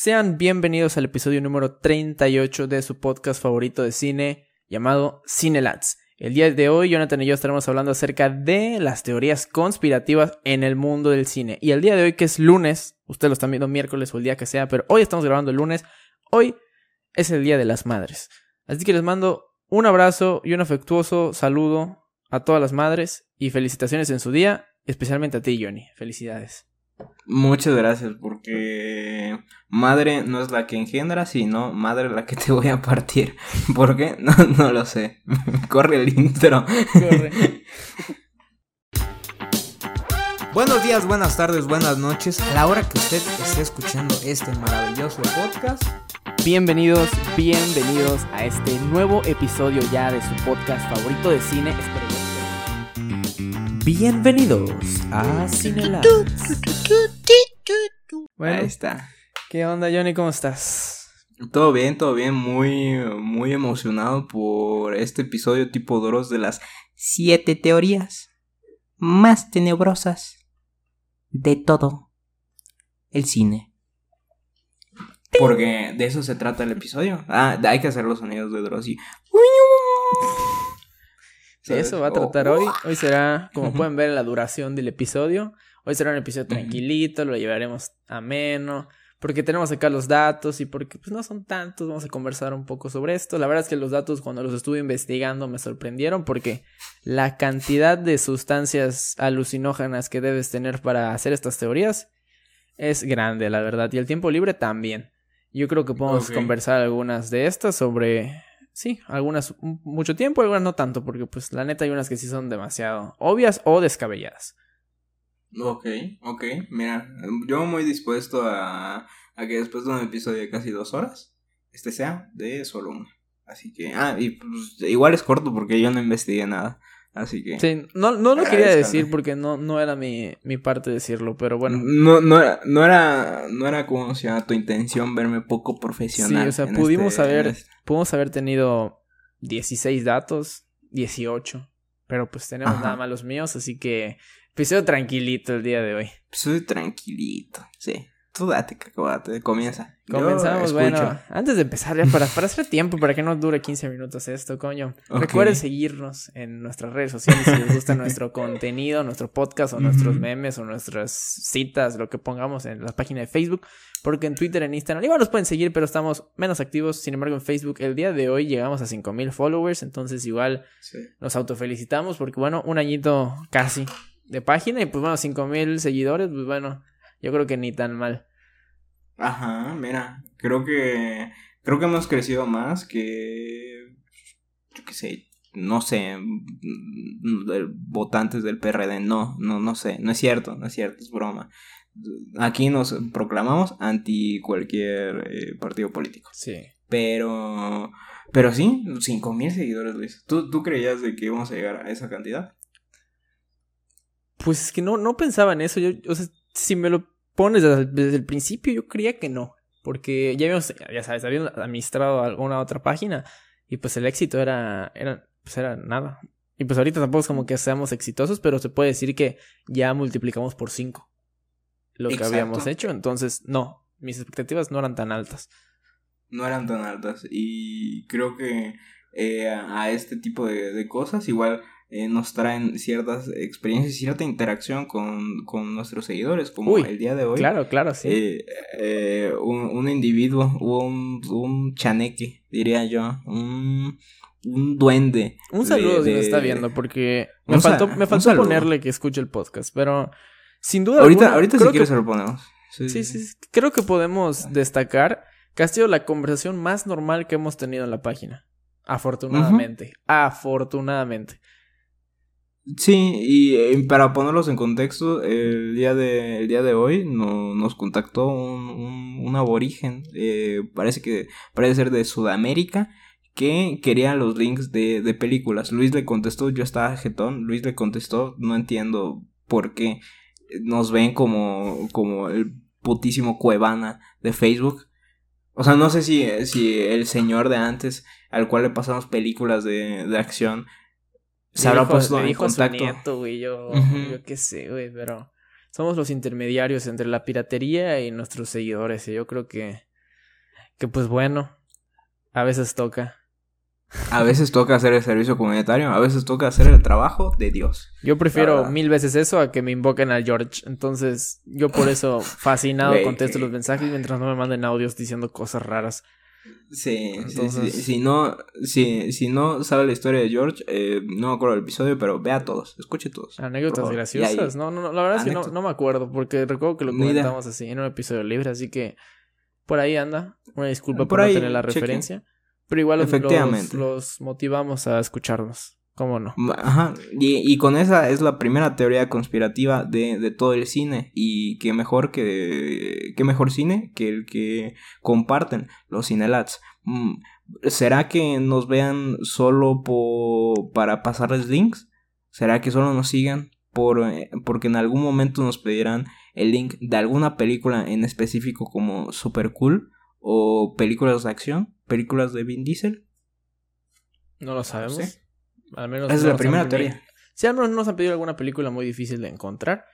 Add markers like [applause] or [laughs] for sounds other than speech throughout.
Sean bienvenidos al episodio número 38 de su podcast favorito de cine llamado Cinelats. El día de hoy, Jonathan y yo estaremos hablando acerca de las teorías conspirativas en el mundo del cine. Y el día de hoy, que es lunes, ustedes lo están viendo miércoles o el día que sea, pero hoy estamos grabando el lunes, hoy es el Día de las Madres. Así que les mando un abrazo y un afectuoso saludo a todas las madres y felicitaciones en su día, especialmente a ti, Johnny. Felicidades. Muchas gracias, porque madre no es la que engendra, sino madre la que te voy a partir. [laughs] ¿Por qué? [laughs] No, no lo sé. [laughs] Corre el intro. Corre. Buenos días, buenas tardes, buenas noches. A la hora que usted esté escuchando este maravilloso podcast. Bienvenidos, bienvenidos a este nuevo episodio ya de su podcast favorito de cine. Bienvenidos a Cinelab. Bueno, Ahí está. ¿Qué onda, Johnny? ¿Cómo estás? Todo bien, todo bien. Muy, muy emocionado por este episodio tipo Doros de las siete teorías más tenebrosas de todo el cine. Porque de eso se trata el episodio. Ah, hay que hacer los sonidos de Dross y... Eso va a tratar hoy. Hoy será, como pueden ver, la [laughs] duración del episodio. Hoy será un episodio tranquilito, lo llevaremos ameno. Porque tenemos acá los datos y porque pues, no son tantos, vamos a conversar un poco sobre esto. La verdad es que los datos cuando los estuve investigando me sorprendieron porque la cantidad de sustancias alucinógenas que debes tener para hacer estas teorías es grande, la verdad. Y el tiempo libre también. Yo creo que podemos conversar algunas de estas sobre sí, algunas mucho tiempo, algunas no tanto, porque pues la neta hay unas que sí son demasiado obvias o descabelladas. Ok, ok, mira, yo muy dispuesto a, a que después de un episodio de casi dos horas, este sea de solo una. Así que, ah, y pues igual es corto porque yo no investigué nada. Así que. Sí, no, no lo quería decir porque no, no era mi, mi parte decirlo, pero bueno. No, no era, no era, no era como si tu intención verme poco profesional. Sí, o sea, pudimos este, haber, este... pudimos haber tenido 16 datos, 18. Pero pues tenemos nada más los míos, así que episodio tranquilito el día de hoy. Episodio tranquilito, sí. Tú date, comienza. Comenzamos, bueno, antes de empezar, ya para, para hacer tiempo, para que no dure 15 minutos esto, coño. Recuerden seguirnos en nuestras redes sociales si les gusta nuestro [laughs] contenido, nuestro podcast o nuestros memes o nuestras citas, lo que pongamos en la página de Facebook. Porque en Twitter, en Instagram, igual nos pueden seguir, pero estamos menos activos. Sin embargo, en Facebook, el día de hoy llegamos a 5000 followers. Entonces, igual sí. nos autofelicitamos porque, bueno, un añito casi de página y, pues, bueno, 5000 seguidores, pues, bueno, yo creo que ni tan mal. Ajá, mira, creo que creo que hemos crecido más que yo qué sé, no sé, votantes del PRD, no, no, no sé, no es cierto, no es cierto, es broma. Aquí nos proclamamos anti cualquier eh, partido político. Sí. Pero, pero sí, cinco mil seguidores, Luis. ¿Tú, ¿Tú creías de que íbamos a llegar a esa cantidad? Pues es que no, no pensaba en eso. Yo, o sea, si me lo pones desde el principio, yo creía que no. Porque ya habíamos, ya sabes, habíamos administrado alguna otra página. Y pues el éxito era, era, pues era nada. Y pues ahorita tampoco es como que seamos exitosos, pero se puede decir que ya multiplicamos por 5 lo Exacto. que habíamos hecho. Entonces, no, mis expectativas no eran tan altas. No eran tan altas. Y creo que eh, a este tipo de, de cosas igual eh, nos traen ciertas experiencias y cierta interacción con, con nuestros seguidores, como Uy, el día de hoy. Claro, claro, sí. Eh, eh, un, un, individuo, un, un chaneque, diría yo, un, un duende. Un saludo de, si está viendo, porque me faltó, me faltó ponerle que escuche el podcast, pero sin duda Ahorita, alguna, ahorita si quieres se lo ponemos. Sí sí, sí, sí, creo que podemos destacar que ha sido la conversación más normal que hemos tenido en la página. Afortunadamente. Uh -huh. Afortunadamente. Sí, y, y, para ponerlos en contexto, el día de, el día de hoy no, nos contactó un, un, aborigen, eh, parece que parece ser de Sudamérica, que quería los links de, de películas. Luis le contestó, yo estaba jetón, Luis le contestó, no entiendo por qué nos ven como, como el putísimo Cuevana de Facebook. O sea, no sé si, si el señor de antes, al cual le pasamos películas de, de acción, se habrá dijo, puesto en dijo a su contacto. nieto, güey, yo, Uh -huh. yo qué sé, güey, pero somos los intermediarios entre la piratería y nuestros seguidores, y yo creo que Que pues bueno, a veces toca. A veces toca hacer el servicio comunitario, a veces toca hacer el trabajo de Dios. Yo prefiero mil veces eso a que me invoquen a George. Entonces, yo por eso, [laughs] fascinado, contesto los mensajes mientras no me manden audios diciendo cosas raras. Sí, Si no, si, si no sabe la historia de George, eh, no me acuerdo del episodio, pero vea todos, escuche todos. Anécdotas graciosas. No, no, la verdad es que no, no, me acuerdo, porque recuerdo que lo comentamos así en un episodio libre, así que por ahí anda. Una disculpa por, no tener la referencia. Pero igual los, los, motivamos a escucharnos. ¿Cómo no? Ajá. Y, y, con esa es la primera teoría conspirativa de, de todo el cine. Y qué mejor que. qué mejor cine que el que comparten los cinelats. Mm, ¿Será que nos vean solo por, para pasarles links? ¿Será que solo nos sigan por, eh, porque en algún momento nos pedirán el link de alguna película en específico como Super Cool? ¿O películas de acción? ¿Películas de Vin Diesel? No lo sabemos. Al menos es la primera teoría. Sí, al menos nos han pedido alguna película muy difícil de encontrar.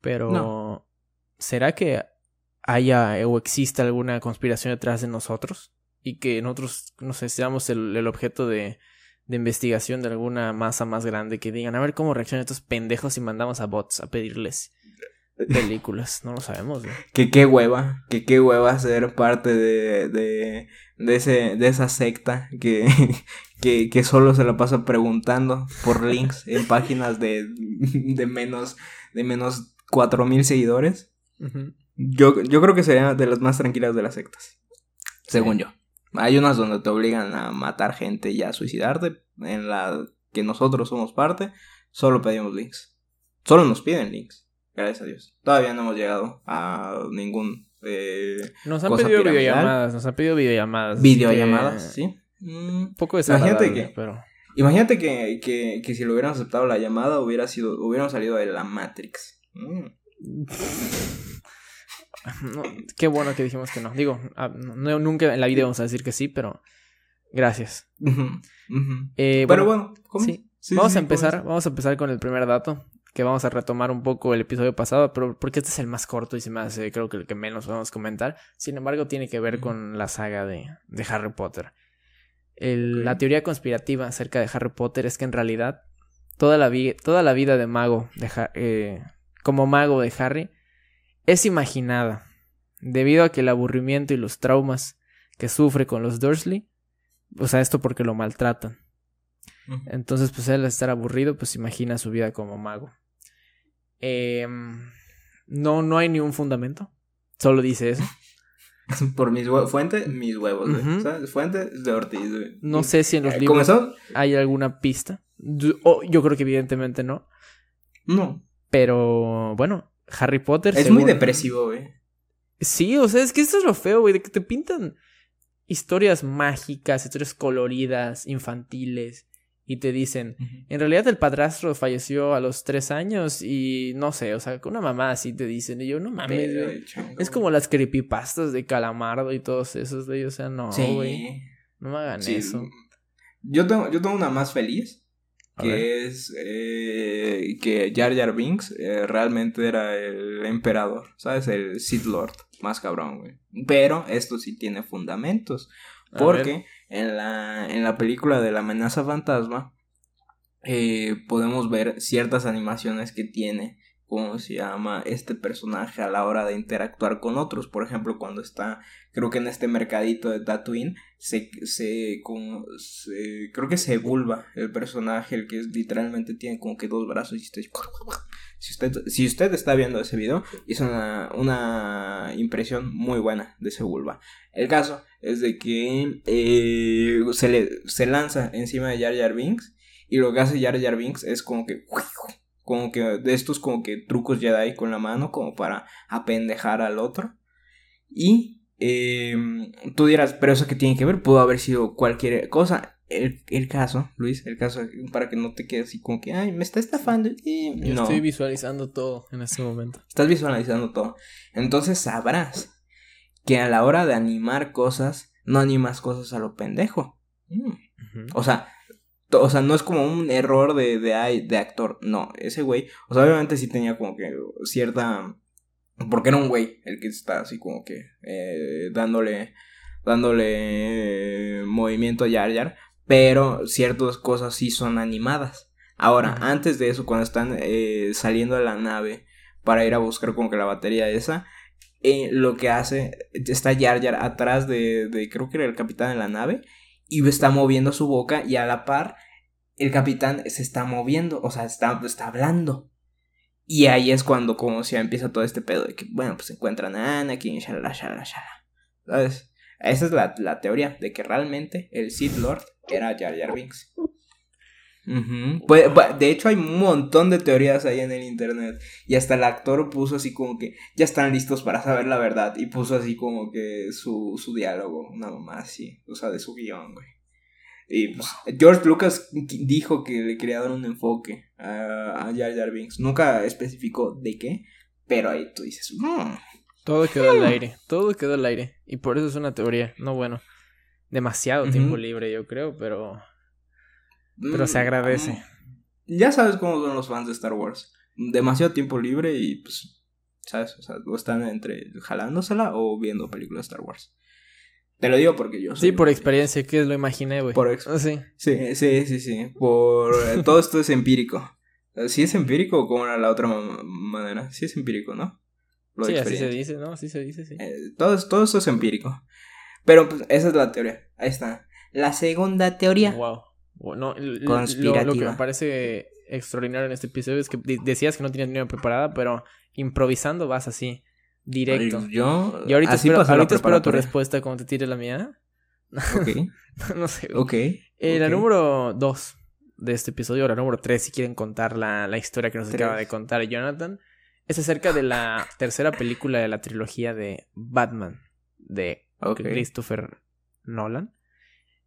Pero. ¿Será que haya o exista alguna conspiración detrás de nosotros? Y que nosotros, no sé, seamos el, objeto de, de, investigación de alguna masa más grande que digan, a ver cómo reaccionan estos pendejos si mandamos a bots a pedirles películas. No lo sabemos, [laughs] Que qué hueva, que qué hueva ser parte de, de, de, ese, de esa secta que, que, que solo se la pasa preguntando por links en páginas de, de menos de menos cuatro mil seguidores. yo, yo creo que sería de las más tranquilas de las sectas. Según yo. Hay unas donde te obligan a matar gente y a suicidarte. En la que nosotros somos parte, solo pedimos links. Solo nos piden links. Gracias a Dios. Todavía no hemos llegado a ningún. Eh, nos han pedido videollamadas. Nos han pedido videollamadas. Videollamadas, sí. Un poco desagradable, imagínate que, pero... Imagínate que, que, que, si lo hubieran aceptado la llamada hubiera sido, hubieran salido de la Matrix. Mm. [laughs] qué bueno que dijimos que no. Digo, ah, nunca en la vida vamos a decir que sí, pero gracias. Eh, pero bueno, vamos a empezar, vamos a empezar con el primer dato, que vamos a retomar un poco el episodio pasado, pero porque este es el más corto y se me hace, creo que el que menos vamos a comentar. Sin embargo, tiene que ver con la saga de, de Harry Potter. La teoría conspirativa acerca de Harry Potter es que en realidad toda la, toda la vida de mago, de eh, como mago de Harry, es imaginada, debido a que el aburrimiento y los traumas que sufre con los Dursley, o sea, esto porque lo maltratan. Entonces, pues él al estar aburrido, pues imagina su vida como mago. Em, no, no hay ni un fundamento, solo dice eso. [laughs] [laughs] Por mis huevos. Fuente, mis huevos, Fuente de Ortiz, No sé si en los eh, libros hay alguna pista. Yo, yo creo que evidentemente no. No. Pero, bueno, Harry Potter. Es muy depresivo, güey. Sí, o sea, es que esto es lo feo, güey, de que te pintan historias mágicas, historias coloridas, infantiles y te dicen, en realidad el padrastro falleció a los tres años y no sé, o sea, con una mamá así te dicen, y yo no mames, es como las creepypastas de Calamardo y todos esos de ellos, o sea, no, güey, no me hagan eso. Yo tengo, yo tengo una más feliz, que es eh, que Jar Jar Binks eh, realmente era el emperador, ¿sabes? El Sith Lord, más cabrón, güey. Pero esto sí tiene fundamentos, porque en la, en la película de la amenaza fantasma eh, podemos ver ciertas animaciones que tiene cómo se llama este personaje a la hora de interactuar con otros. Por ejemplo, cuando está, creo que en este mercadito de Tatooine, se, se, como, creo que se vulva el personaje, el que literalmente tiene como que dos brazos y está... Si usted, si usted está viendo ese video, hizo una, una impresión muy buena de ese vulva. El caso es de que eh, se, le, se lanza encima de Jar Jar Binks y lo que hace Jar Jar Binks es como que como que de estos como que trucos Jedi con la mano como para apendejar al otro y eh, tú dirás pero eso que tiene que ver pudo haber sido cualquier cosa el, el, caso Luis el caso para que no te quedes así como que ay me está estafando Yo estoy visualizando todo en este momento estás visualizando todo entonces sabrás que a la hora de animar cosas, no animas cosas a lo pendejo. Mm. O sea, o sea, no es como un error de, de, de actor. No, ese güey, o sea, obviamente sí tenía como que cierta... Porque era un güey el que está así como que eh, dándole dándole movimiento a Jar Jar, pero ciertas cosas sí son animadas. Ahora, antes de eso, cuando están eh, saliendo de la nave para ir a buscar como que la batería esa, eh, lo que hace, está Jar Jar atrás de, de, creo que era el capitán de la nave, y está moviendo su boca y a la par el capitán se está moviendo, o sea, está, está hablando. Y ahí es cuando como si empieza todo este pedo de que, bueno, pues encuentran a Anakin, shalala, shalala, shalala. ¿Sabes? Esa es la, la, teoría de que realmente el Sith Lord era Jar Jar Binks. pues, de hecho hay un montón de teorías ahí en el internet y hasta el actor puso así como que ya están listos para saber la verdad y puso así como que su, su diálogo, nada más así, o sea, de su guion, güey. Y pues, George Lucas dijo que le quería dar un enfoque a, a Jar Jar Binks. Nunca especificó de qué, pero ahí tú dices, mm, todo quedó al aire, todo quedó al aire. Y por eso es una teoría, no bueno. Demasiado tiempo libre, yo creo, pero. Pero se mm, agradece. Ya sabes cómo son los fans de Star Wars. Demasiado tiempo libre y pues. ¿Sabes? O sea, están entre jalándosela o viendo películas de Star Wars. Te lo digo porque yo soy Sí, por experiencia, que lo imaginé, güey. Por experiencia. Ah, sí. sí, sí, sí, Por. Eh, [laughs] todo esto es empírico. ¿Sí es empírico o como era la otra manera? Sí es empírico, ¿no? sí, así se dice, ¿no? Así se dice, sí. Eh, todo, todo eso es empírico. Pero pues esa es la teoría. Ahí está. La segunda teoría. Wow. No, Conspirativa. Lo, que me parece extraordinario en este episodio es que decías que no tenías dinero preparada, pero improvisando vas así, directo. yo. Y ahorita, espero, ahorita espero tu respuesta cuando te tire la mía. [laughs] Ok. [laughs] no sé. Ok. Eh, la número dos de este episodio, la número tres, si quieren contar la, la historia que nos acaba de contar Jonathan es acerca de la tercera película de la trilogía de Batman de Christopher Nolan.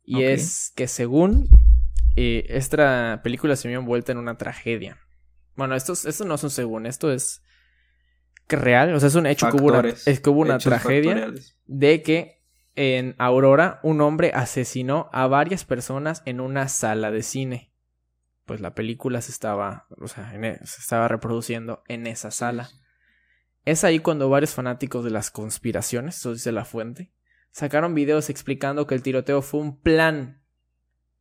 Y es que según eh, esta película se vio envuelta en una tragedia. Bueno, esto, esto no es un según, esto es real, o sea, es un hecho que hubo una, es que hubo una tragedia de que en Aurora un hombre asesinó a varias personas en una sala de cine pues la película se estaba, o sea, e, se estaba reproduciendo en esa sala. Es ahí cuando varios fanáticos de las conspiraciones, eso dice la fuente, sacaron videos explicando que el tiroteo fue un plan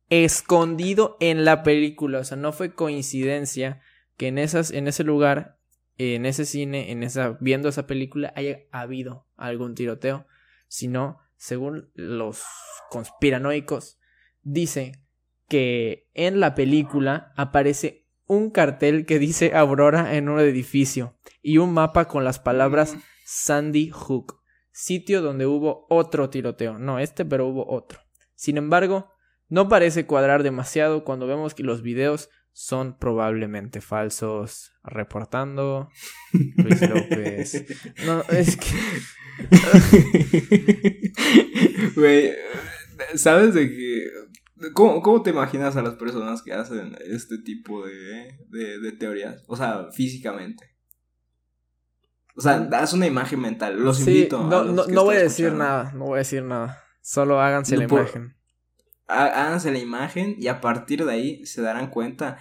escondido en la película, o sea, no fue coincidencia que en esas en ese lugar, en ese cine, en esa viendo esa película haya habido algún tiroteo, sino según los conspiranoicos dice que en la película aparece un cartel que dice Aurora en un edificio y un mapa con las palabras Sandy Hook, sitio donde hubo otro tiroteo, no este, pero hubo otro. Sin embargo, no parece cuadrar demasiado cuando vemos que los videos son probablemente falsos. Reportando Luis López. No, es que. [laughs] ¿sabes de que ¿Cómo, te imaginas a las personas que hacen este tipo de, de, teorías? O sea, físicamente. O sea, haz una imagen mental. Los invito. No, no, no voy a decir nada. No voy a decir nada. Solo háganse la imagen. Háganse la imagen y a partir de ahí se darán cuenta.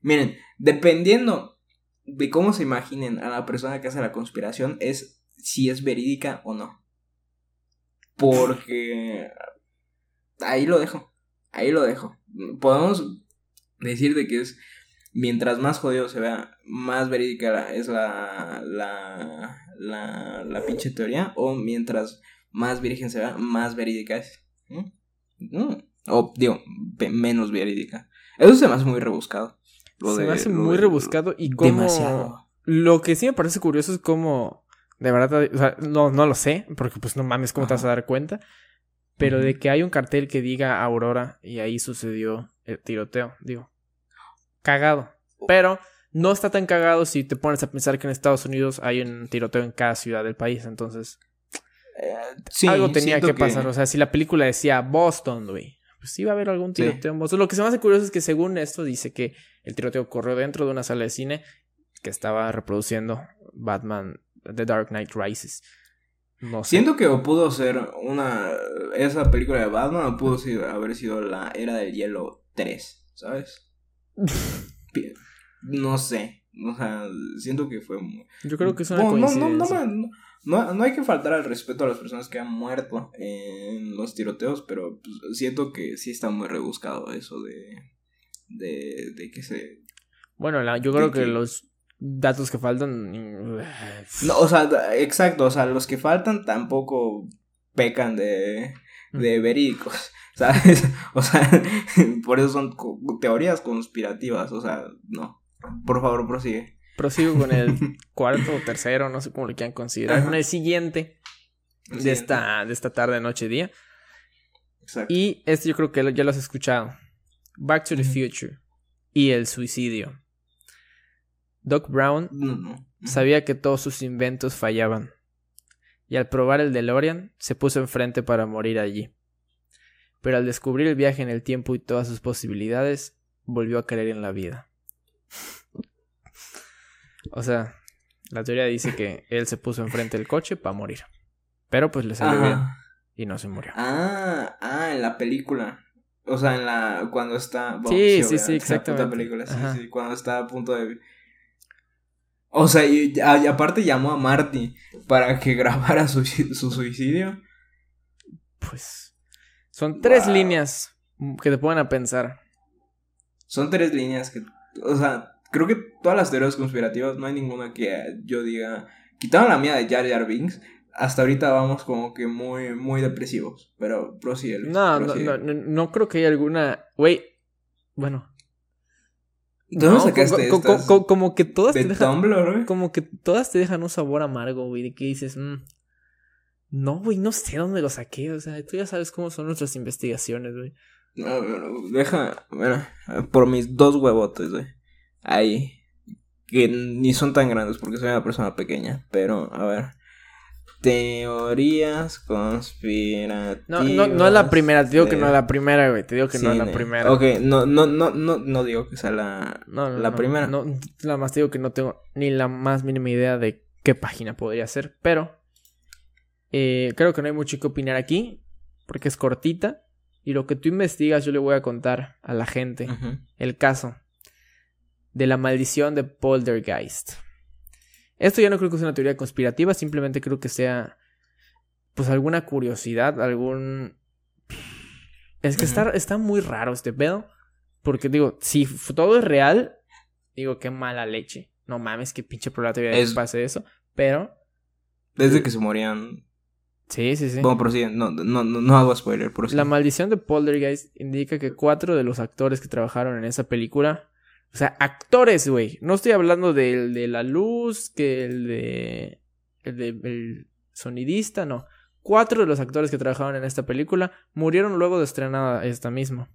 Miren, dependiendo de cómo se imaginen a la persona que hace la conspiración, es si es verídica o no. Porque. Ahí lo dejo. Ahí lo dejo. Podemos decir de que es mientras más jodido se vea, más verídica es la, la, la, la pinche teoría, o mientras más virgen se vea, más verídica es. O, digo, menos verídica. Eso se me hace muy rebuscado. se me hace muy rebuscado y como... Demasiado. Lo que sí me parece curioso es como... De verdad, o sea, no, no lo sé, porque pues no mames, ¿cómo te vas a dar cuenta? Pero de que hay un cartel que diga Aurora y ahí sucedió el tiroteo, digo. Cagado. Pero no está tan cagado si te pones a pensar que en Estados Unidos hay un tiroteo en cada ciudad del país, entonces... Eh, algo tenía que pasar, o sea, si la película decía Boston, güey, pues iba a haber algún tiroteo en Boston. Lo que se me hace curioso es que según esto dice que el tiroteo ocurrió dentro de una sala de cine que estaba reproduciendo Batman The Dark Knight Rises. Siento que o pudo ser una. Esa película de Batman o pudo haber sido la Era del Hielo 3, ¿sabes? [laughs] no sé. O sea, siento que fue. Yo creo que es una coincidencia. No, no, no hay que faltar al respeto a las personas que han muerto en los tiroteos, pero pues, siento que sí está muy rebuscado eso de, de, de que se... Bueno, yo creo que, los datos que faltan... No, o sea, exacto, o sea, los que faltan tampoco pecan de, de verídicos. [laughs] ¿Sabes? O sea, [laughs] por eso son teorías conspirativas, o sea, no. Por favor, prosigue. Prosigo con el [laughs] cuarto o tercero, no sé cómo lo quieran considerar. Con el siguiente de esta, de esta tarde, noche, día. Exacto. Y este yo creo que ya lo has escuchado. Back to the Future y el suicidio. Doc Brown sabía que todos sus inventos fallaban. Y al probar el DeLorean, se puso enfrente para morir allí pero al descubrir el viaje en el tiempo y todas sus posibilidades, volvió a creer en la vida. O sea, la teoría dice que él se puso enfrente del coche para morir. Pero pues le salió bien y no se murió. Ah, ah, en la película. O sea, en la cuando está Sí, sí, sí, exactamente. película, sí, sí, cuando está a punto de o sea, y, aparte llamó a Marty para que [laughs] grabara su, su suicidio. Pues son tres líneas que te ponen a pensar. Son tres líneas que, o sea, creo que todas las teorías conspirativas, no hay ninguna que yo diga, quitaron la mía de Jar Jar Binks, hasta ahorita vamos como que muy, muy depresivos, pero prosigue. No, no, no, no, creo que haya alguna, güey, bueno. ¿Dónde sacaste como que todas te dejan, Como que todas te dejan un sabor amargo, güey, de que dices, mmm, no, güey, no sé dónde lo saqué. O sea, tú ya sabes cómo son nuestras investigaciones, güey. Deja, bueno, por mis dos huevotes, güey. Ahí. Que ni son tan grandes porque soy una persona pequeña. Pero, a ver. Teorías conspirativas. No, no, no es la primera, te digo que no es la primera, güey. Te digo que no es la primera. Ok, no, no, no, no, no digo que sea la, no, la primera. No, la más te digo que no tengo ni la más mínima idea de qué página podría ser, pero eh, creo que no hay mucho que opinar aquí, porque es cortita. Y lo que tú investigas, yo le voy a contar a la gente el caso de la maldición de Poltergeist. Esto ya no creo que sea una teoría conspirativa, simplemente creo que sea, pues, alguna curiosidad, algún. Es que está, está muy raro este pedo. Porque digo, si todo es real, digo, qué mala leche. No mames, qué pinche probabilidad de que pase eso. Pero. Desde que se morían Sí, sí, sí. Bueno, prosigue. No, no, no, hago spoiler. Prosigue. La maldición de Poltergeist indica que cuatro de los actores que trabajaron en esa película. O sea, actores, güey. No estoy hablando del de la luz, que el de. El de. El sonidista, no. Cuatro de los actores que trabajaron en esta película murieron luego de estrenada esta misma.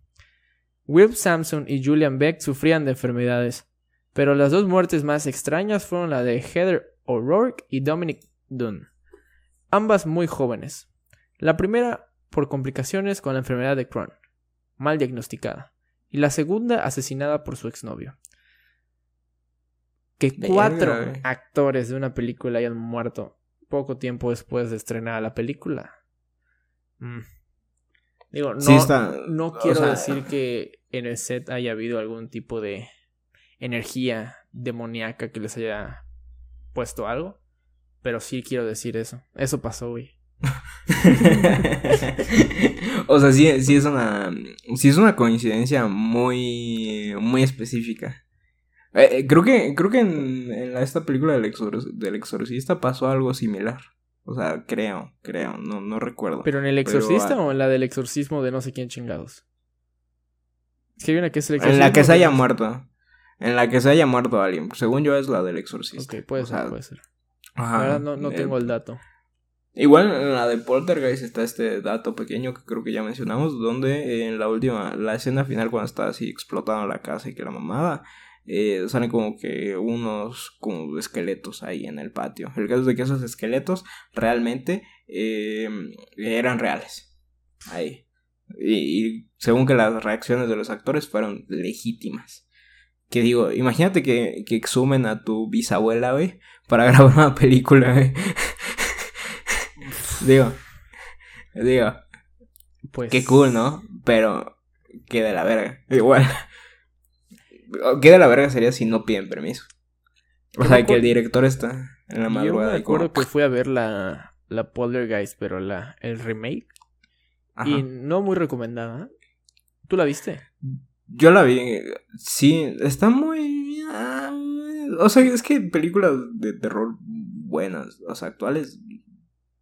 Will Sampson y Julian Beck sufrían de enfermedades, pero las dos muertes más extrañas fueron la de Heather O'Rourke y Dominic Dunn ambas muy jóvenes. La primera por complicaciones con la enfermedad de Crohn, mal diagnosticada, y la segunda asesinada por su exnovio. Que cuatro actores de una película hayan muerto poco tiempo después de estrenar la película. Mm. Digo, no, no quiero decir que en el set haya habido algún tipo de energía demoníaca que les haya puesto algo. Pero sí quiero decir eso. Eso pasó, güey. [laughs] o sea, sí, sí es una. Sí es una coincidencia muy. muy específica. Eh, eh, creo que. Creo que en, esta película del, del exorcista pasó algo similar. O sea, creo, creo, no, no recuerdo. ¿Pero en el exorcista o en la del exorcismo de no sé quién chingados? Es que hay una que es el exorcismo. En la que se haya muerto. En la que se haya muerto alguien. Según yo es la del exorcista. Ok, puede ser, puede ser. Ajá. no, no tengo el dato. Igual en la de Poltergeist está este dato pequeño que creo que ya mencionamos, donde en la última, la escena final cuando está así explotando la casa y que la mamada, eh, salen como que unos como esqueletos ahí en el patio. El caso es de que esos esqueletos realmente eh, eran reales. Ahí. Y, según que las reacciones de los actores fueron legítimas. Que digo, imagínate que, que exhumen a tu bisabuela, güey para [laughs] grabar una película, eh. digo, digo, pues... Qué cool, ¿no? Pero, qué de la verga. Igual. Qué de la verga sería si no piden permiso. O sea, que el director está... en la Yo madrugada. me y como, acuerdo que [laughs] fui a ver la, la Poltergeist, pero la, el remake. ajá. Y no muy recomendada. ¿Tú la viste? Yo la vi, sí, está muy... o sea, es que películas de terror buenas, o sea, actuales,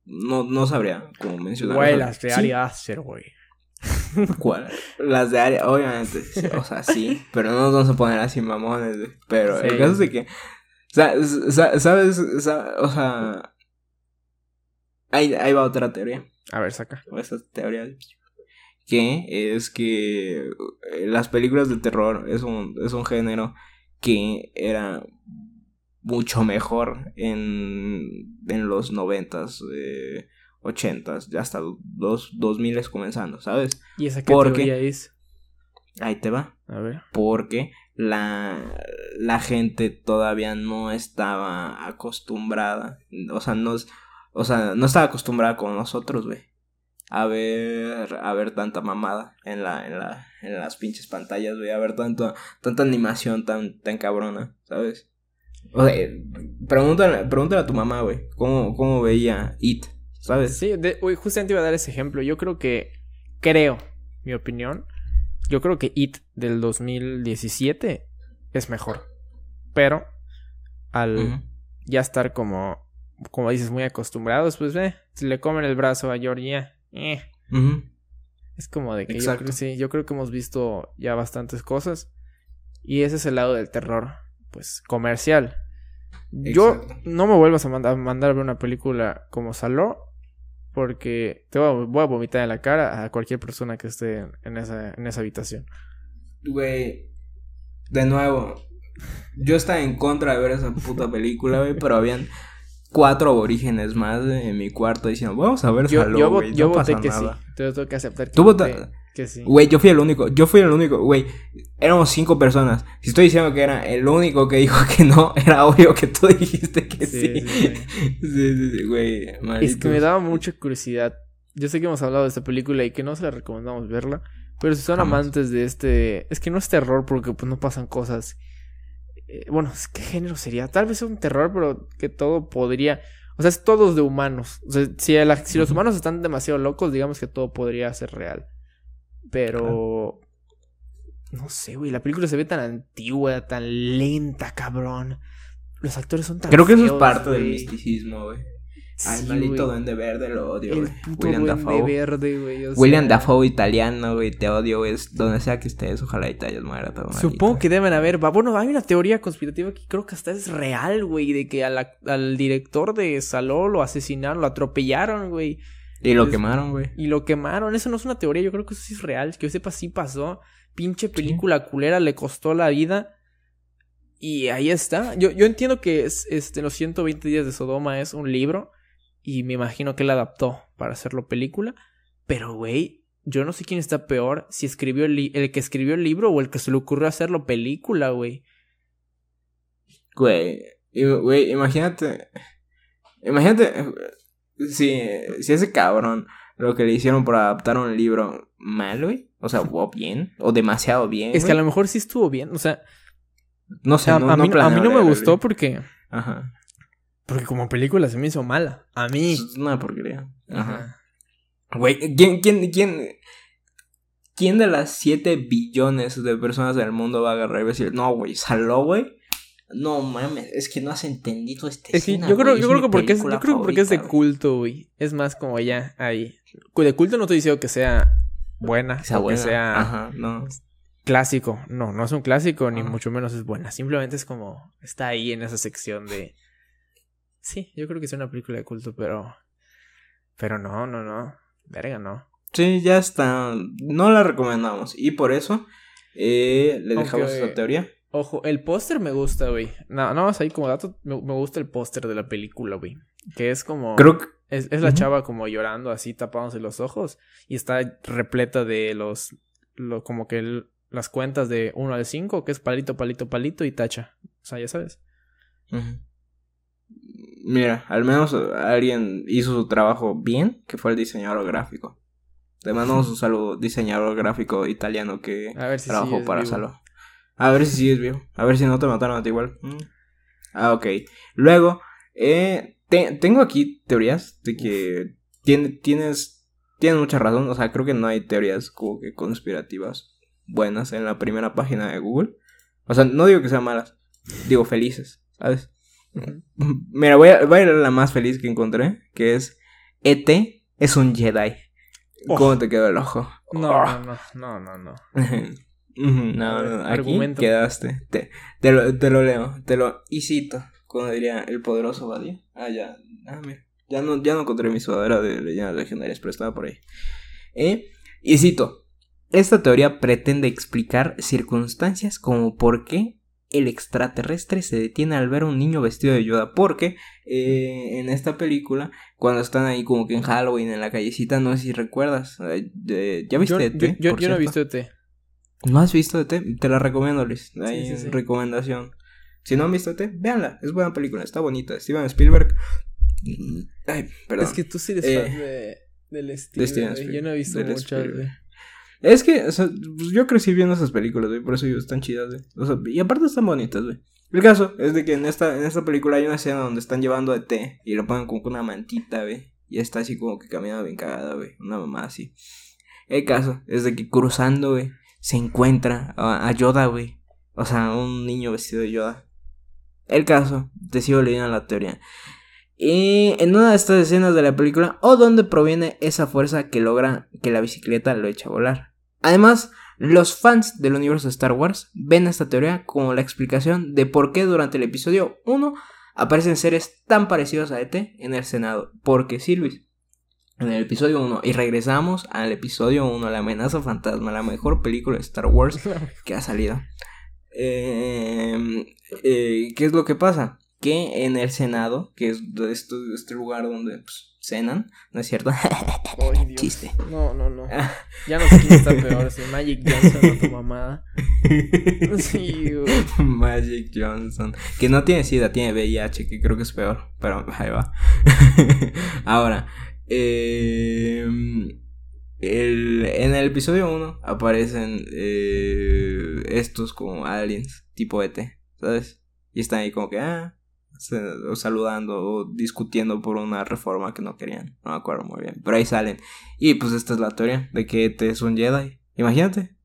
no, no sabría cómo mencionar. Güey, las de Ari Aster, güey. ¿Cuál? Las de área, obviamente, sí, o sea, sí, pero no nos vamos a poner así mamones. Pero Sí. el caso es de que, o sea, sa- ¿sabes? Sa- O sea, ahí, ahí va otra teoría. A ver, saca. o esas teorías que es que las películas de terror es un, es un género que era mucho mejor en, en los noventas, eh, ochentas, ya hasta los dos miles comenzando, ¿sabes? ¿Y esa qué ¿Por qué? teoría es? Ahí te va. A ver. Porque la, la gente todavía no estaba acostumbrada. O sea, no, es- o sea, no estaba acostumbrada con nosotros, güey. A ver, a ver tanta mamada en la, en la, en las pinches pantallas, güey. A ver tanto, tanta animación tan, tan cabrona, ¿sabes? O sea, eh, pregúntale, pregúntale a tu mamá, güey. ¿Cómo, cómo veía It? ¿Sabes? Sí, de, justamente iba a dar ese ejemplo. Yo creo que, creo, mi opinión, yo creo que It del 2017 es mejor. Pero al ya estar como, como dices, muy acostumbrados, pues ve, si le comen el brazo a Georgia, eh, es como de que yo creo, sí, yo creo que hemos visto ya bastantes cosas. Y ese es el lado del terror, pues, comercial. Yo no me vuelvas a mandar, mandar a ver una película como Saló, porque te voy a, voy a vomitar en la cara a cualquier persona que esté en, en esa, en esa habitación. Güey, de nuevo, yo estaba en contra de ver esa puta película, güey, pero habían cuatro aborígenes más güey, en mi cuarto diciendo, vamos a ver Yo, yo, vo- güey, yo no voté que nada". sí. Te tengo que aceptar que, Tú voté que sí. Güey, yo fui el único, yo fui el único, güey, éramos cinco personas. Si estoy diciendo que era el único que dijo que no, [laughs] era obvio que tú dijiste que sí. Sí, Sí, sí, [laughs] sí, güey, Es que me daba mucha curiosidad. Yo sé que hemos hablado de esta película y que no se la recomendamos verla. Pero si son amantes de este. Es que no es terror porque pues no pasan cosas. Eh, bueno, ¿qué género sería? Tal vez un terror, pero que todo podría. O sea, es todos de humanos. O sea, si, los humanos están demasiado locos, digamos que todo podría ser real. Pero. No sé, güey. La película se ve tan antigua, tan lenta, cabrón. Los actores son tan. Creo que eso es parte del misticismo, güey. Ay, Sí, maldito duende verde, lo odio, güey. William Dafoe. verde, güey. o William sea, Dafoe italiano, güey, te odio, güey. Donde sea que estés, ojalá y te hayas muerto. Supongo que deben haber. va- Bueno, hay una teoría conspirativa que creo que hasta es real, güey. De que la- al director de Saló lo asesinaron, lo atropellaron, güey. Y lo quemaron, güey. Y lo quemaron. Eso no es una teoría, yo creo que eso sí es real. Que yo sepa, sí pasó. Pinche película culera le costó la vida. Y ahí está. Yo, yo entiendo que es, este, Los 120 días de Sodoma es un libro. Y me imagino que él adaptó para hacerlo película. Pero, güey, yo no sé quién está peor. Si escribió el, el que escribió el libro o el que se le ocurrió hacerlo película, güey. Güey, güey, imagínate. Imagínate. Si, si ese cabrón lo que le hicieron por adaptar un libro mal, güey. O sea, [laughs] o bien. O demasiado bien. Es que a lo mejor sí estuvo bien. O sea, No sé, a, no, a mí, a mí no me gustó porque. Ajá. Porque como película se me hizo mala. A mí. Es una porquería. Ajá. Güey, ¿quién, quién, quién, quién de las 7 billones de personas del mundo va a agarrar y decir, no, güey, saló, güey? No mames, es que no has entendido este Es que yo creo, yo creo que porque es, yo creo que porque es de culto, güey. Es más como ya ahí. De culto no estoy diciendo que sea buena, sea o buena. que sea Ajá, no. clásico. No, no es un clásico, ni mucho menos es buena. Simplemente es como está ahí en esa sección de. Sí, yo creo que es una película de culto, pero. Pero no, no, no. Verga, no. Sí, ya está. No la recomendamos. Y por eso eh, le dejamos Aunque- esa teoría. Ojo, el póster me gusta, güey. No, más ahí como dato, me, me gusta el póster de la película, güey. Que es como. Creo que. Es, es la chava como llorando así, tapándose los ojos. Y está repleta de los. Lo, como que el- las cuentas de 1 al 5, que es palito, palito, palito y tacha. O sea, ya sabes. Mira, al menos alguien hizo su trabajo bien, que fue el diseñador gráfico. Le mandamos un saludo, diseñador gráfico italiano que si trabajó para vivo. Saló. A ver si sigues vivo. A ver si no te mataron a ti igual. Mm. Ah, ok. Luego, Eh, tengo aquí teorías de que tiene, tienes, tienes mucha razón. O sea, creo que no hay teorías como que conspirativas buenas en la primera página de Google. O sea, no digo que sean malas, digo felices, ¿sabes? Mira, voy a, voy a ir a la más feliz que encontré, que es ET es un Jedi. Oh. ¿Cómo te quedó el ojo? No, oh. no, no, no, no. no, [laughs] no, aquí quedaste. Te, te, lo, te lo leo, te lo y cito, como diría el poderoso Badia. Ah, ya, ah, mira. Ya no, ya no encontré mi sudadera de leyendas legendarias, pero estaba por ahí. ¿Eh? Y cito, esta teoría pretende explicar circunstancias como por qué el extraterrestre se detiene al ver a un niño vestido de Yoda. Porque eh, en esta película, cuando están ahí como que en Halloween en la callecita, no sé si recuerdas. ¿Ya viste ET? Yo, no he visto ET. ¿No has visto ET? Te la recomiendo, Luis. Hay recomendación. Si no han visto ET, véanla. Es buena película, está bonita. Steven Spielberg. Ay, perdón. Es que tú sí eres fan eh, de, del estilo. Yo no he visto muchas, es que, o sea, pues yo crecí viendo esas películas, güey, por eso están chidas, güey. Y aparte están bonitas, güey. El caso es de que en esta, en esta película hay una escena donde están llevando a té y lo ponen como con una mantita, güey. Y está así como que caminando bien cagada, güey. Una mamá así. El caso es de que cruzando, güey, se encuentra a, Yoda, güey. O sea, un niño vestido de Yoda. El caso, te sigo leyendo la teoría. Y en una de estas escenas de la película, o donde proviene esa fuerza que logra que la bicicleta lo eche a volar. Además, los fans del universo de Star Wars ven esta teoría como la explicación de por qué durante el episodio 1 aparecen seres tan parecidos a ET en el Senado. Porque sí, Luis. En el episodio 1, y regresamos al episodio 1, La amenaza fantasma, la mejor película de Star Wars [laughs] que ha salido. Em, eh, ¿Qué es lo que pasa? Que en el Senado, que es este, este lugar donde pues, cenan, ¿no es cierto? [laughs] Chiste. No, no, no. Ah. Ya no sé quién está peor, si Magic Johnson o tu mamada. [laughs] Sí, Magic Johnson. Que no tiene SIDA, tiene VIH, que creo que es peor. Pero ahí va. [laughs] Ahora, eh, el, en el episodio 1 aparecen eh, estos como aliens, tipo ET, ¿sabes? Y están ahí como que, ah, o saludando o discutiendo por una reforma que no querían. No me acuerdo muy bien. Pero ahí salen. Y pues esta es la teoría de que te es un Jedi. Imagínate.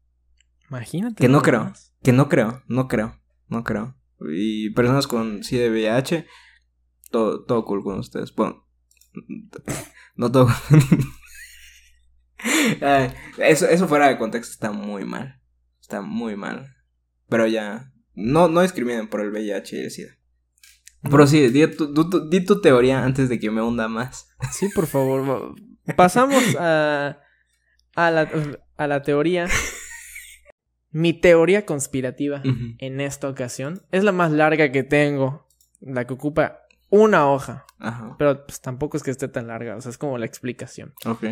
Imagínate. Que no creo. Que no creo. No creo. No creo. Y personas con VIH. Todo, todo cool con ustedes. Bueno. [laughs] No todo. [laughs] eso, eso fuera de contexto está muy mal. Está muy mal. Pero ya. No, no discriminen por el VIH y el SIDA. Pero sí, di tu, teoría antes de que me hunda más. Sí, por favor. Pasamos a, a, la, a la teoría. Mi teoría conspirativa en esta ocasión es la más larga que tengo. La que ocupa una hoja. Ajá. Pero pues, tampoco es que esté tan larga. O sea, es como la explicación. Ok.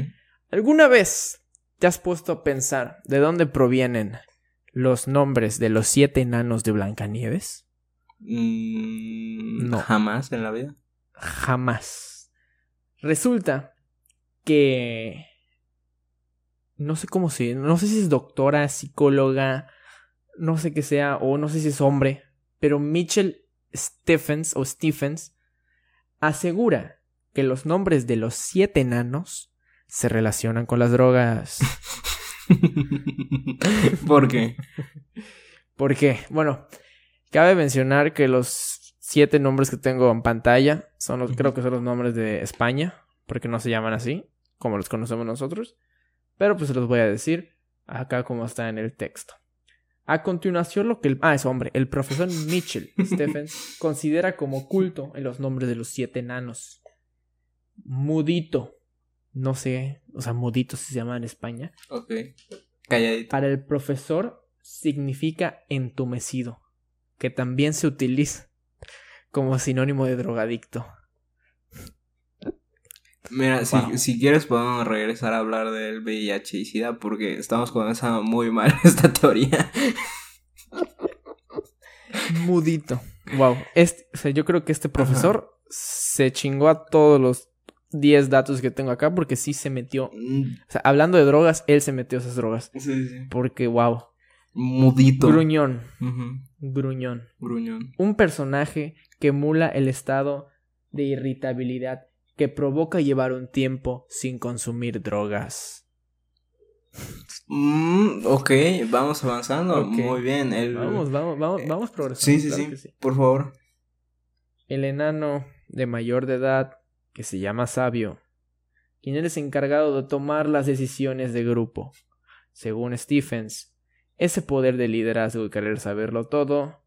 ¿Alguna vez te has puesto a pensar de dónde provienen los nombres de los siete enanos de Blancanieves? Mm, no. Jamás en la vida. Jamás. Resulta que. No sé cómo se. No sé si es doctora, psicóloga. No sé qué sea. O no sé si es hombre. Pero Mitchell Stephens o Stephens asegura que los nombres de los siete enanos se relacionan con las drogas. [laughs] ¿Por qué? ¿Por qué? Bueno, Cabe mencionar que los siete nombres que tengo en pantalla son los, creo que son los nombres de España, porque no se llaman así, como los conocemos nosotros. Pero pues se los voy a decir acá como está en el texto. A continuación, lo que el. Ah, es hombre. El profesor Mitchell [laughs] Stephens considera como culto en los nombres de los siete enanos. Mudito. No sé. O sea, mudito se llama en España. Ok. Calladito. Para el profesor significa entumecido que también se utiliza como sinónimo de drogadicto. Mira, si, quieres podemos regresar a hablar del VIH y SIDA porque estamos comenzando muy mal [laughs] esta teoría. Mudito. Wow. Este, yo creo que este profesor se chingó a todos los 10 datos que tengo acá porque sí se metió. Mm. O sea, hablando de drogas, él se metió esas drogas. Sí, sí. Porque, wow. Mudito. Gruñón. Gruñón. Gruñón. Un personaje que emula el estado de irritabilidad que provoca llevar un tiempo sin consumir drogas. Mm, ok, vamos avanzando. Muy bien. Vamos, vamos, vamos, eh, vamos progresando. Sí, sí, sí, Por favor. El enano de mayor de edad, que se llama Sabio, quien es encargado de tomar las decisiones de grupo. Según Stephens, ese poder de liderazgo y querer saberlo todo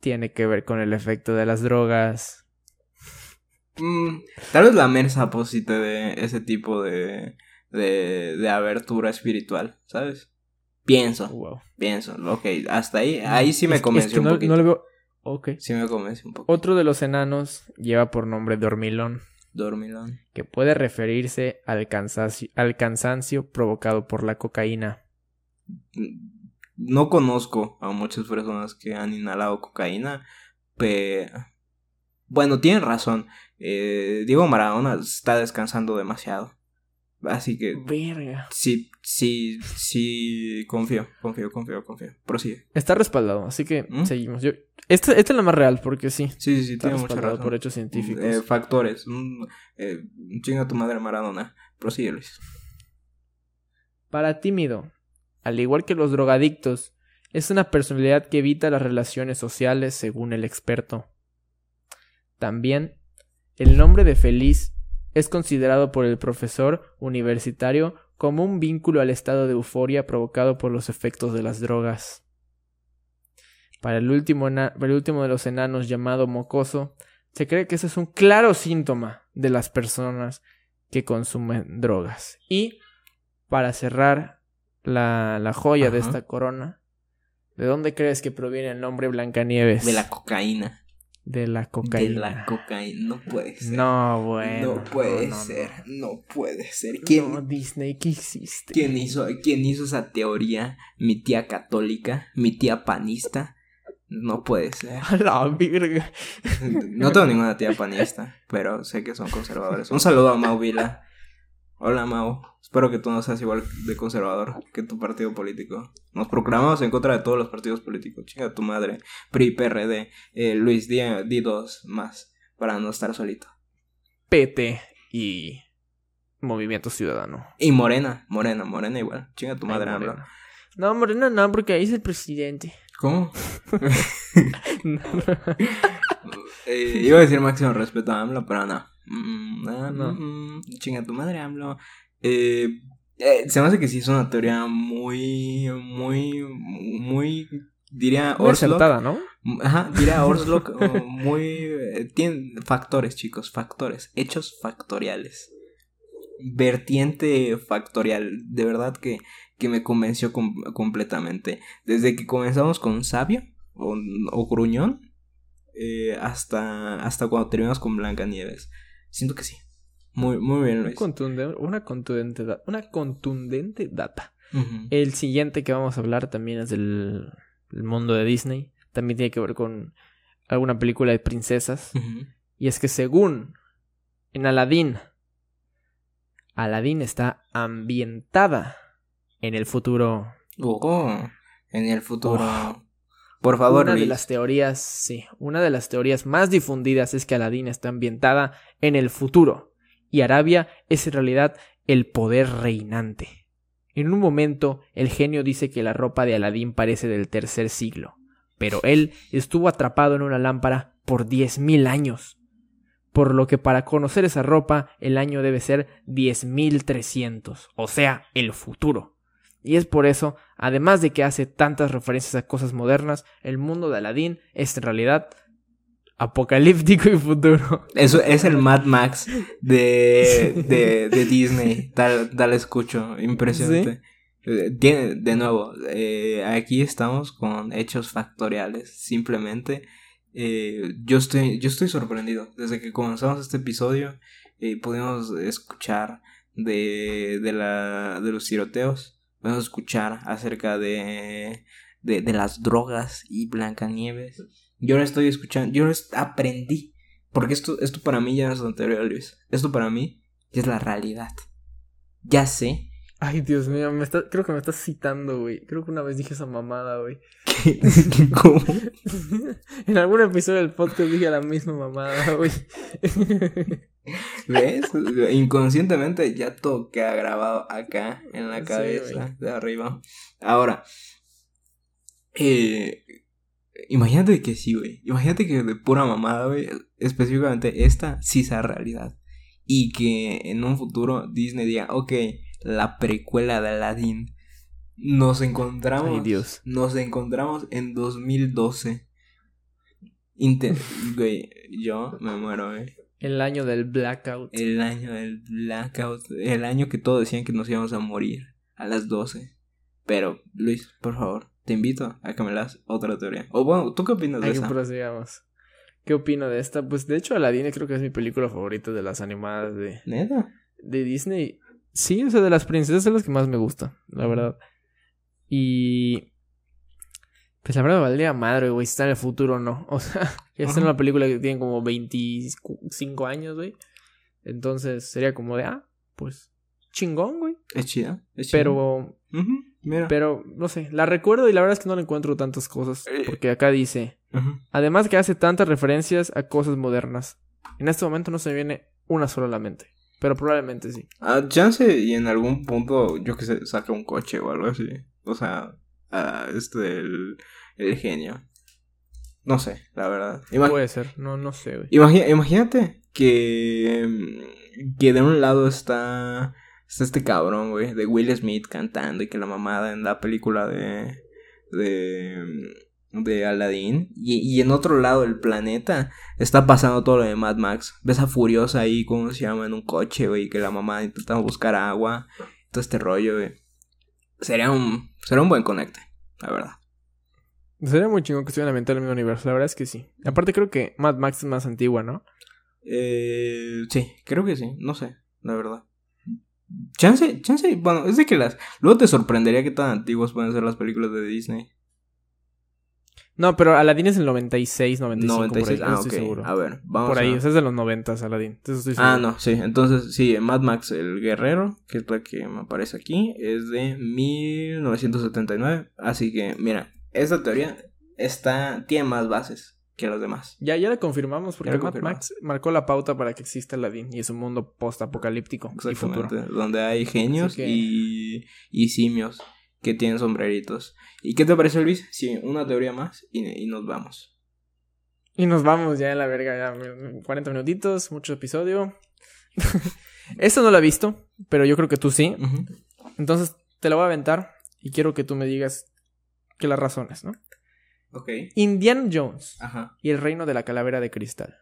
tiene que ver con el efecto de las drogas. Mm, tal vez la mersa posite de ese tipo de, de, de abertura espiritual, ¿sabes? Pienso. Pienso. Ok, hasta ahí, ahí sí me convenció un poquito. No veo... Ok. Sí me convence un poco. Otro de los enanos lleva por nombre Dormilón. Dormilón. Que puede referirse al cansancio, al cansancio provocado por la cocaína. No conozco a muchas personas que han inhalado cocaína, pero... Bueno, tienen razón. Eh, Diego Maradona está descansando demasiado. Así que. Verga. Sí, sí, sí. Confío, confío, confío, confío. Prosigue. Está respaldado, así que ¿Mm? seguimos. Yo, esta, esta, es la más real, porque sí. Sí, sí, sí, tiene mucha razón. por hechos científicos. Eh, factores. eh, chinga tu madre Maradona. Prosigue, Luis. Para tímido, al igual que los drogadictos, es una personalidad que evita las relaciones sociales, según el experto. También, el nombre de feliz es considerado por el profesor universitario como un vínculo al estado de euforia provocado por los efectos de las drogas. Para el último, el último de los enanos llamado mocoso, se cree que ese es un claro síntoma de las personas que consumen drogas. Y para cerrar la, la joya de esta corona, ¿de dónde crees que proviene el nombre Blancanieves? De la cocaína. De la cocaína. De la cocaína, no puede ser. No, bueno. No puede ser, no, puede ser. ¿Quién, no, Disney, ¿qué hiciste? ¿quién hizo, ¿Quién hizo esa teoría? ¿Mi tía católica? ¿Mi tía panista? No puede ser. [laughs] A la virga. No tengo ninguna tía panista, pero sé que son conservadores. Un saludo a Mau Vila. Hola Mau, espero que tú no seas igual de conservador que tu partido político. Nos proclamamos en contra de todos los partidos políticos. Chinga tu madre. PRI, PRD, eh, Luis, di, di dos más para no estar solito. PT y Movimiento Ciudadano. Y Morena, Morena, Morena igual. Chinga tu madre, habla. No, Morena no, porque ahí es el presidente. ¿Cómo? [laughs] [laughs] eh, iba a decir máximo respeto a AMLO, pero no. Mm, no. Mm, chinga tu madre, AMLO. Eh, eh, se me hace que sí es una teoría muy, muy, muy, diría Orslock. ¿no? Ajá, diría [laughs] Orslock, muy... Eh, tiene factores, chicos, factores, hechos factoriales. Vertiente factorial, de verdad que, que me convenció completamente. Desde que comenzamos con Sabio o, o Gruñón, eh, hasta, hasta cuando terminamos con Blancanieves. Siento que sí. Muy, muy bien, Luis. una contundente, una contundente data. El siguiente que vamos a hablar también es del mundo de Disney. También tiene que ver con alguna película de princesas. Y es que según en Aladdin, Aladdin está ambientada en el futuro. Oh, en el futuro. Oh. Por favor, Una de las teorías, sí, una de las teorías más difundidas es que Aladdin está ambientada en el futuro y Arabia es en realidad el poder reinante. En un momento, el genio dice que la ropa de Aladín parece del tercer siglo, pero él estuvo atrapado en una lámpara por diez mil años, por lo que para conocer esa ropa el año debe ser diez mil trescientos, o sea, el futuro. Y es por eso, además de que hace tantas referencias a cosas modernas, el mundo de Aladdin es en realidad apocalíptico y futuro. Eso [laughs] es el Mad Max de, de, de Disney. [laughs] Tal, escucho. Impresionante. Eh, de nuevo, eh, aquí estamos con hechos factoriales. Simplemente, eh, yo, estoy, yo estoy sorprendido. Desde que comenzamos este episodio, pudimos escuchar de, de, la, de los tiroteos Vamos a escuchar acerca de, de, de las drogas y Blancanieves. Yo ahora estoy escuchando, yo aprendí. Porque esto, esto para mí ya no es teoría, Luis. Esto para mí ya es la realidad. Ya sé Ay, Dios mío, creo que me estás citando, güey. Creo que una vez dije esa mamada, güey. [laughs] ¿Cómo? [laughs] en algún episodio del podcast dije la misma mamada, güey. [laughs] ¿Ves? Inconscientemente ya todo queda grabado acá en la cabeza de arriba. Ahora, eh, imagínate que sí, güey. Imagínate que de pura mamada, güey, específicamente esta sí sea realidad. Y que en un futuro Disney diga, ok, la precuela de Aladdin. Nos encontramos. Dios. Nos encontramos en 2012. [laughs] güey, yo me muero, güey. El año del blackout. El año del blackout. El año que todos decían que nos íbamos a morir. A las 12. Pero, Luis, por favor, te invito a que me las otra teoría. O bueno, ¿tú qué opinas de Hay esa? que prosigamos. ¿Qué opino de esta? Pues de hecho Aladdin creo que es mi película favorita de las animadas de... ¿Neta? De Disney. Sí, o sea, de las princesas es las que más me gusta, la verdad. Y... Pues la verdad valdría madre, güey, si está en el futuro o no. [laughs] O sea, esta es una película que tiene como 25 años, güey. Entonces sería como de, ah, pues chingón, güey. Es chida. Es chida. Pero... Mira. Pero, no sé, la recuerdo y la verdad es que no le encuentro tantas cosas. Eh. Porque acá dice... Además que hace tantas referencias a cosas modernas. En este momento no se me viene una sola a la mente. Pero probablemente sí. Ah, chance y en algún punto, yo que sé, saca un coche o algo así. O sea, ah, este, el, el genio. No sé, la verdad. Puede ser, no, no sé, güey. imagínate que, que de un lado está, está este cabrón, güey, de Will Smith cantando y que la mamada en la película de... de de Aladdin y, y, en otro lado del planeta está pasando todo lo de Mad Max. Ves a Furiosa ahí, ¿cómo se llama? En un coche, güey, que la mamá intentando buscar agua, todo este rollo, güey. Sería un, sería un buen conecte, la verdad. Sería muy chingón que estuvieran ambientado en el mismo universo, la verdad es que sí. Aparte creo que Mad Max es más antigua, ¿no? Eh, sí, creo que sí, no sé, la verdad. Chance, chance, bueno, es de que las... Luego te sorprendería que tan antiguas pueden ser las películas de Disney. No, pero Aladdin es el 96, 95. 96, por ahí, ah, estoy seguro. A ver, vamos Por ahí, a... sea, es de los 90 Aladdin. Entonces estoy Ah, no, sí. Entonces, sí, Mad Max, el guerrero, que es la que me aparece aquí, es de 1979. Así que, mira, esta teoría está, tiene más bases que las demás. Ya, ya la confirmamos porque Mad. Max marcó la pauta para que exista Aladdin y es un mundo post-apocalíptico y futuro. Exactamente. Donde hay genios que- y, y simios que tienen sombreritos. ¿Y qué te parece, Luis? Sí, una teoría más y, y nos vamos. Y nos vamos ya en la verga, ya 40 minutitos, mucho episodio. [laughs] Esto no lo he visto, pero yo creo que tú sí. Entonces te la voy a aventar y quiero que tú me digas que las razones, ¿no? Ok. Indiana Jones Ajá. y el reino de la calavera de cristal.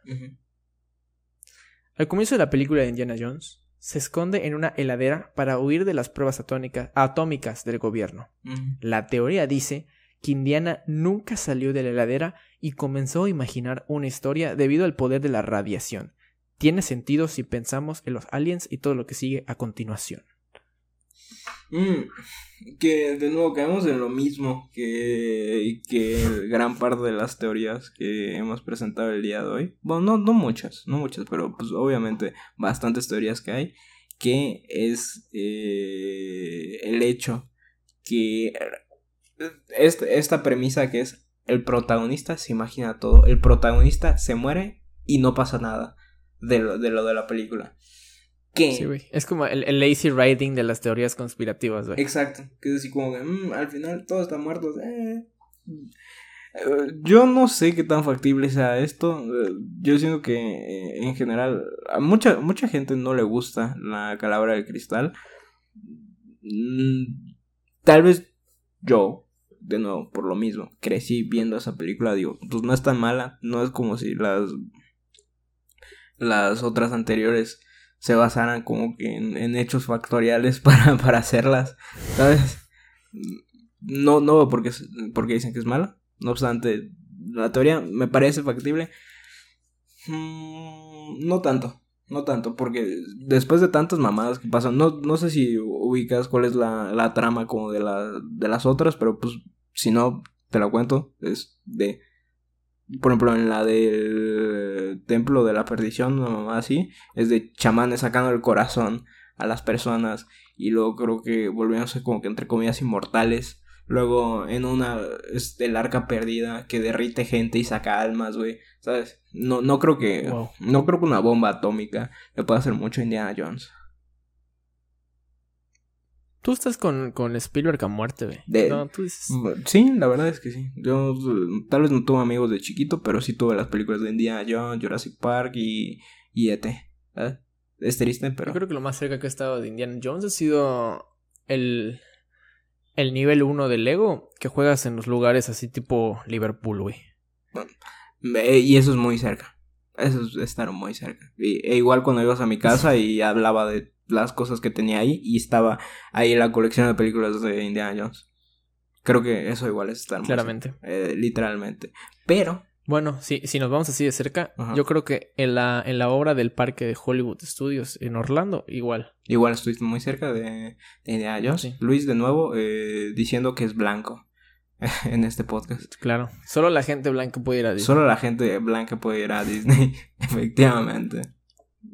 Al comienzo de la película de Indiana Jones, se esconde en una heladera para huir de las pruebas atónica- atómicas del gobierno. La teoría dice que Indiana nunca salió de la heladera y comenzó a imaginar una historia debido al poder de la radiación. Tiene sentido si pensamos en los aliens y todo lo que sigue a continuación. Mm, que de nuevo caemos en lo mismo que, que gran parte de las teorías que hemos presentado el día de hoy. Bueno, no, no muchas, no muchas, pero pues obviamente bastantes teorías que hay. Que es eh, el hecho que este- esta premisa que es el protagonista se imagina todo. El protagonista se muere y no pasa nada de lo de, lo de la película. Que Sí, güey. Es como el, el lazy writing de las teorías conspirativas, güey. Exacto, que es así como que mm, al final todos están muertos. eh. Eh, Yo no sé qué tan factible sea esto. Eh, Yo siento que eh, en general a mucha, mucha gente no le gusta la calavera de cristal. Mm, Tal vez yo, de nuevo, por lo mismo, crecí viendo esa película. Digo, pues no es tan mala. No es como si las, las otras anteriores se basaran como que en, en hechos factoriales [laughs] para, para hacerlas, ¿sabes? No, no porque, porque dicen que es mala. No obstante, la teoría me parece factible. Mm, no tanto, no tanto, porque después de tantas mamadas que pasan, no, no sé si ubicas cuál es la, la trama como de, la, de las otras, pero pues si no, te la cuento. Es de, por ejemplo, en la del templo de la perdición, una mamá así, es de chamanes sacando el corazón a las personas y luego creo que ser como que entre comillas inmortales. Luego en una el arca perdida que derrite gente y saca almas, güey. ¿Sabes? No, no creo que. No creo que una bomba atómica le pueda hacer mucho a Indiana Jones. Tú estás con, con Spielberg a muerte, güey. Sí, la verdad es que sí. Yo tal vez no tuve amigos de chiquito, pero sí tuve las películas de Indiana Jones, Jurassic Park y, y E.T. Es triste, pero... Yo creo que lo más cerca que he estado de Indiana Jones ha sido el el nivel 1 de Lego que juegas en los lugares así tipo Liverpool, güey. y eso es muy cerca. Eso es estar muy cerca. e igual cuando ibas a mi casa y hablaba de las cosas que tenía ahí y estaba ahí la colección de películas de Indiana Jones. Creo que eso igual es estar Claramente. Eh, literalmente. Pero bueno, si, si nos vamos así de cerca, yo creo que en la, en la obra del parque de Hollywood Studios en Orlando, igual. Igual estuviste muy cerca de, de Luis, de nuevo, eh, diciendo que es blanco [laughs] en este podcast. Claro, solo la gente blanca puede ir a Disney. Solo la gente blanca puede ir a Disney, [laughs] efectivamente.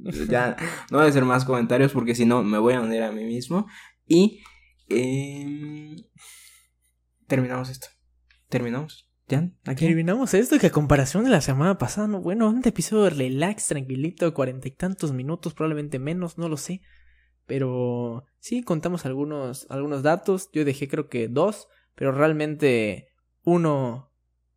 [laughs] ya no voy a hacer más comentarios porque si no me voy a unir a mí mismo. Y em, terminamos esto. Terminamos. ¿Ya? Terminamos esto que a comparación de la semana pasada, no, bueno, un episodio relax, tranquilito, cuarenta y tantos minutos, probablemente menos, no lo sé. Pero sí, contamos algunos, algunos datos. Yo dejé creo que dos, pero realmente uno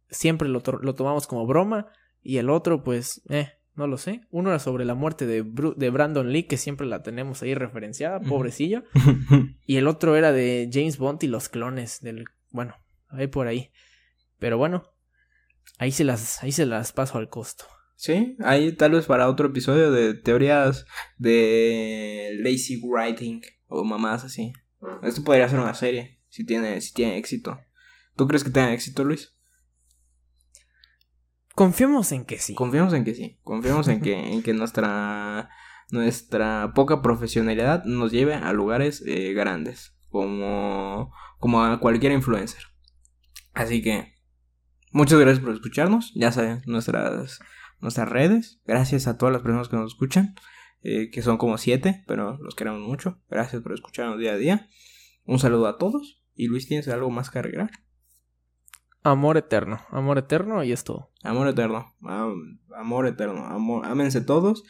siempre lo, lo tomamos como broma y el otro pues, eh, no lo sé. Uno era sobre la muerte de, de Brandon Lee, que siempre la tenemos ahí referenciada, pobrecillo. [laughs] y el otro era de James Bond y los clones del, bueno, ahí por ahí. Pero bueno, ahí se las, ahí se las paso al costo. Sí, ahí tal vez para otro episodio de teorías de lazy writing o mamás así. Esto podría ser una serie, si tiene, si tiene éxito. ¿Tú crees que tenga éxito, Luis? Confiemos en que sí. Confiemos en que sí. Confiemos en que, [laughs] en que nuestra, nuestra poca profesionalidad nos lleve a lugares eh, grandes. Como, como a cualquier influencer. Así que Muchas gracias por escucharnos. Ya saben, nuestras, nuestras redes. Gracias a todas las personas que nos escuchan. Eh, que son como siete, pero los queremos mucho. Gracias por escucharnos día a día. Un saludo a todos. Y Luis, ¿tienes algo más que agregar? Amor eterno, amor eterno y es todo. Amor eterno, amor eterno, amor, ámense todos,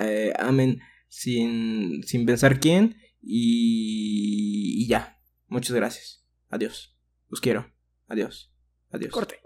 eh, amen sin, sin pensar quién y, y ya. Muchas gracias. Adiós. Los quiero. Adiós. Adiós. Corte.